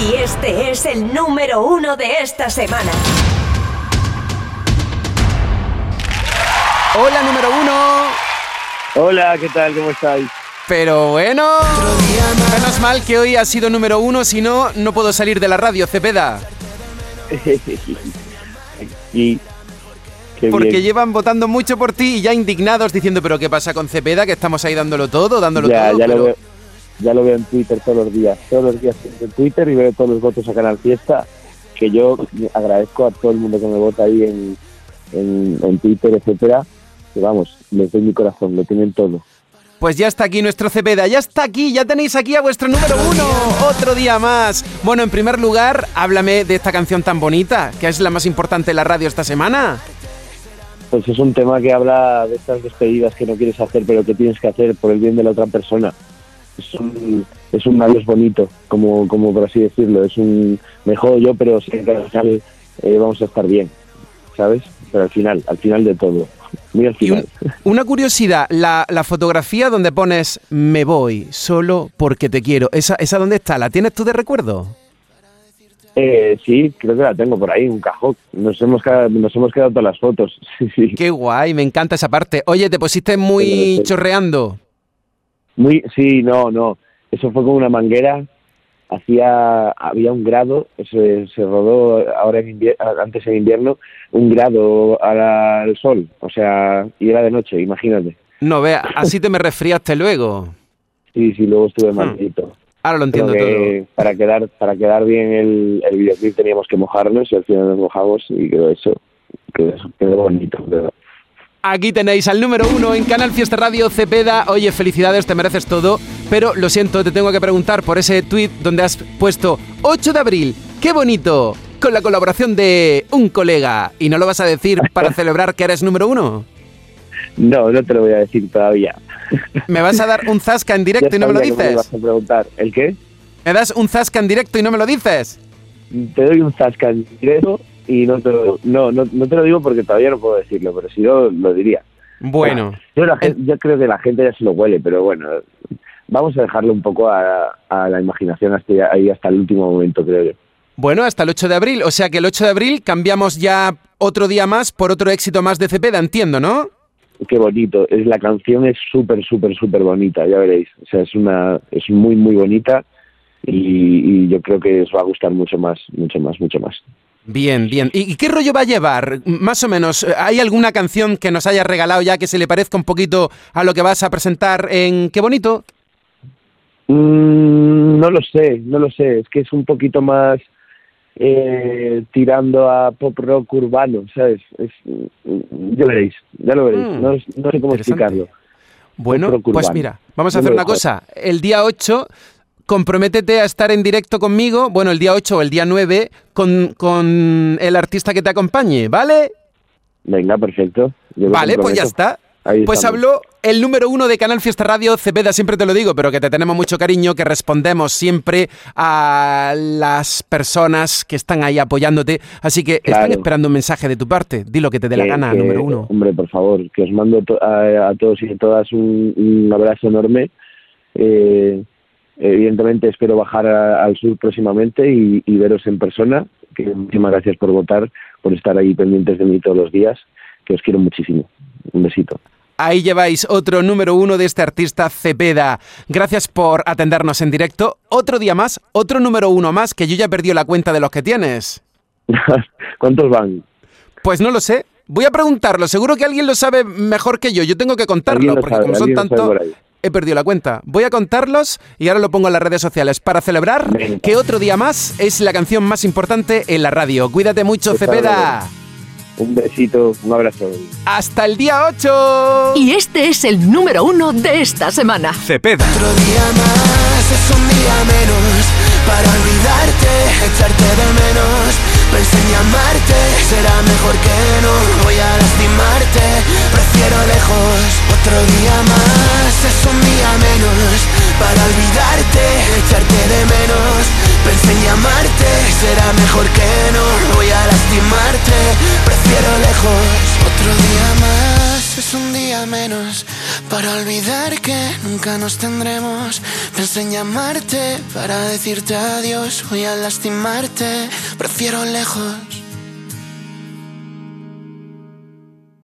Y este es el número uno de esta semana. Hola, número uno. Hola, ¿qué tal? ¿Cómo estáis? Pero bueno, menos mal que hoy ha sido número uno, si no, no puedo salir de la radio, Cepeda. qué Porque bien. llevan votando mucho por ti y ya indignados diciendo, pero ¿qué pasa con Cepeda? Que estamos ahí dándolo todo, dándolo ya, todo. ya, pero- lo veo, ya lo veo en Twitter todos los días. Todos los días en Twitter y veo todos los votos a Canal Fiesta. Que yo agradezco a todo el mundo que me vota ahí en, en, en Twitter, etcétera. Que vamos, les doy mi corazón, lo tienen todo. Pues ya está aquí nuestro Cepeda, ya está aquí, ya tenéis aquí a vuestro número uno, otro día más. Bueno, en primer lugar, háblame de esta canción tan bonita, que es la más importante de la radio esta semana. Pues es un tema que habla de estas despedidas que no quieres hacer, pero que tienes que hacer por el bien de la otra persona. Es un, es un adiós bonito, como, como por así decirlo. Es un me jodo yo, pero que al final eh, vamos a estar bien, ¿sabes? Pero al final, al final de todo. Muy al un- final. una curiosidad, la, la fotografía donde pones me voy solo porque te quiero, ¿esa, ¿esa dónde está? ¿La tienes tú de recuerdo? Eh, sí, creo que la tengo por ahí, un cajón. Nos hemos, quedado, nos hemos quedado todas las fotos. Qué guay, me encanta esa parte. Oye, te pusiste muy chorreando. Muy, sí, no, no. Eso fue con una manguera. Hacía, había un grado, se, se rodó ahora en invier- antes en invierno, un grado al sol. O sea, y era de noche, imagínate. No, vea, así te me resfriaste luego. Sí, sí, luego estuve Hmm. malito. Ahora lo entiendo que todo. para quedar, para quedar bien el, el videoclip teníamos que mojarnos y al final nos mojamos y quedó eso. Quedó, quedó bonito, pero Aquí tenéis al número uno en Canal Fiesta Radio Cepeda. Oye, felicidades, te mereces todo. Pero lo siento, te tengo que preguntar por ese tweet donde has puesto 8 de abril. ¡Qué bonito! Con la colaboración de un colega. ¿Y no lo vas a decir para celebrar que eres número uno? No, no te lo voy a decir todavía. ¿Me vas a dar un zasca en directo y no me lo que me dices? a preguntar. ¿El qué? ¿Me das un zasca en directo y no me lo dices? Te doy un zasca en directo y no te, lo, no, no, no te lo digo porque todavía no puedo decirlo, pero si no, lo diría. Bueno, Yo, la gen- yo creo que la gente ya se lo huele, pero bueno, vamos a dejarlo un poco a, a la imaginación hasta ahí hasta el último momento, creo yo. bueno, hasta el 8 de abril. O sea que el 8 de abril cambiamos ya otro día más por otro éxito más de Cepeda, entiendo, ¿no? Qué bonito. Es la canción es súper, súper, súper bonita, ya veréis. O sea, es una, es muy, muy bonita y, y yo creo que os va a gustar mucho más, mucho más, mucho más. Bien, bien. ¿Y, y qué rollo va a llevar? Más o menos, ¿hay alguna canción que nos hayas regalado ya que se le parezca un poquito a lo que vas a presentar en Qué bonito? Mm, no lo sé, no lo sé. Es que es un poquito más eh, tirando a pop rock urbano, ¿sabes? Es, ya veréis, ya lo veréis. Mm, no, no sé cómo explicarlo. Bueno, pues mira, vamos a hacer una cosa. El día 8, comprométete a estar en directo conmigo, bueno, el día 8 o el día 9, con, con el artista que te acompañe, ¿vale? Venga, perfecto. Yo Vale, pues ya está. Ahí Pues estamos. habló el número uno de Canal Fiesta Radio, Cepeda, siempre te lo digo, pero que te tenemos mucho cariño, que respondemos siempre a las personas que están ahí apoyándote. Así que están esperando un mensaje de tu parte. Di lo que te dé la gana, que, número uno. Hombre, por favor, que os mando to- a, a todos y a todas un, un abrazo enorme. Eh, evidentemente espero bajar a- al sur próximamente y, y veros en persona. Que muchísimas gracias por votar, por estar ahí pendientes de mí todos los días, que os quiero muchísimo. Un besito. Ahí lleváis otro número uno de este artista Cepeda. Gracias por atendernos en directo. Otro día más, otro número uno más, que yo ya he perdido la cuenta de los que tienes. ¿Cuántos van? Pues no lo sé. Voy a preguntarlo. Seguro que alguien lo sabe mejor que yo. Yo tengo que contarlo, porque sabe, como son alguien he perdido la cuenta. Voy a contarlos y ahora lo pongo en las redes sociales para celebrar Venga. que otro día más es la canción más importante en la radio. Cuídate mucho, Está Cepeda. Un besito, un abrazo. Hasta el día 8. Y este es el número uno de esta semana. Cepeda. Otro día más es un día menos para olvidarte, echarte de menos. Pensé en llamarte, será mejor que no en llamarte, será mejor que no voy a lastimarte. Prefiero lejos. Otro día más. es un día menos para olvidar que nunca nos tendremos. Pensé en llamarte para decirte adiós, voy a lastimarte. Prefiero lejos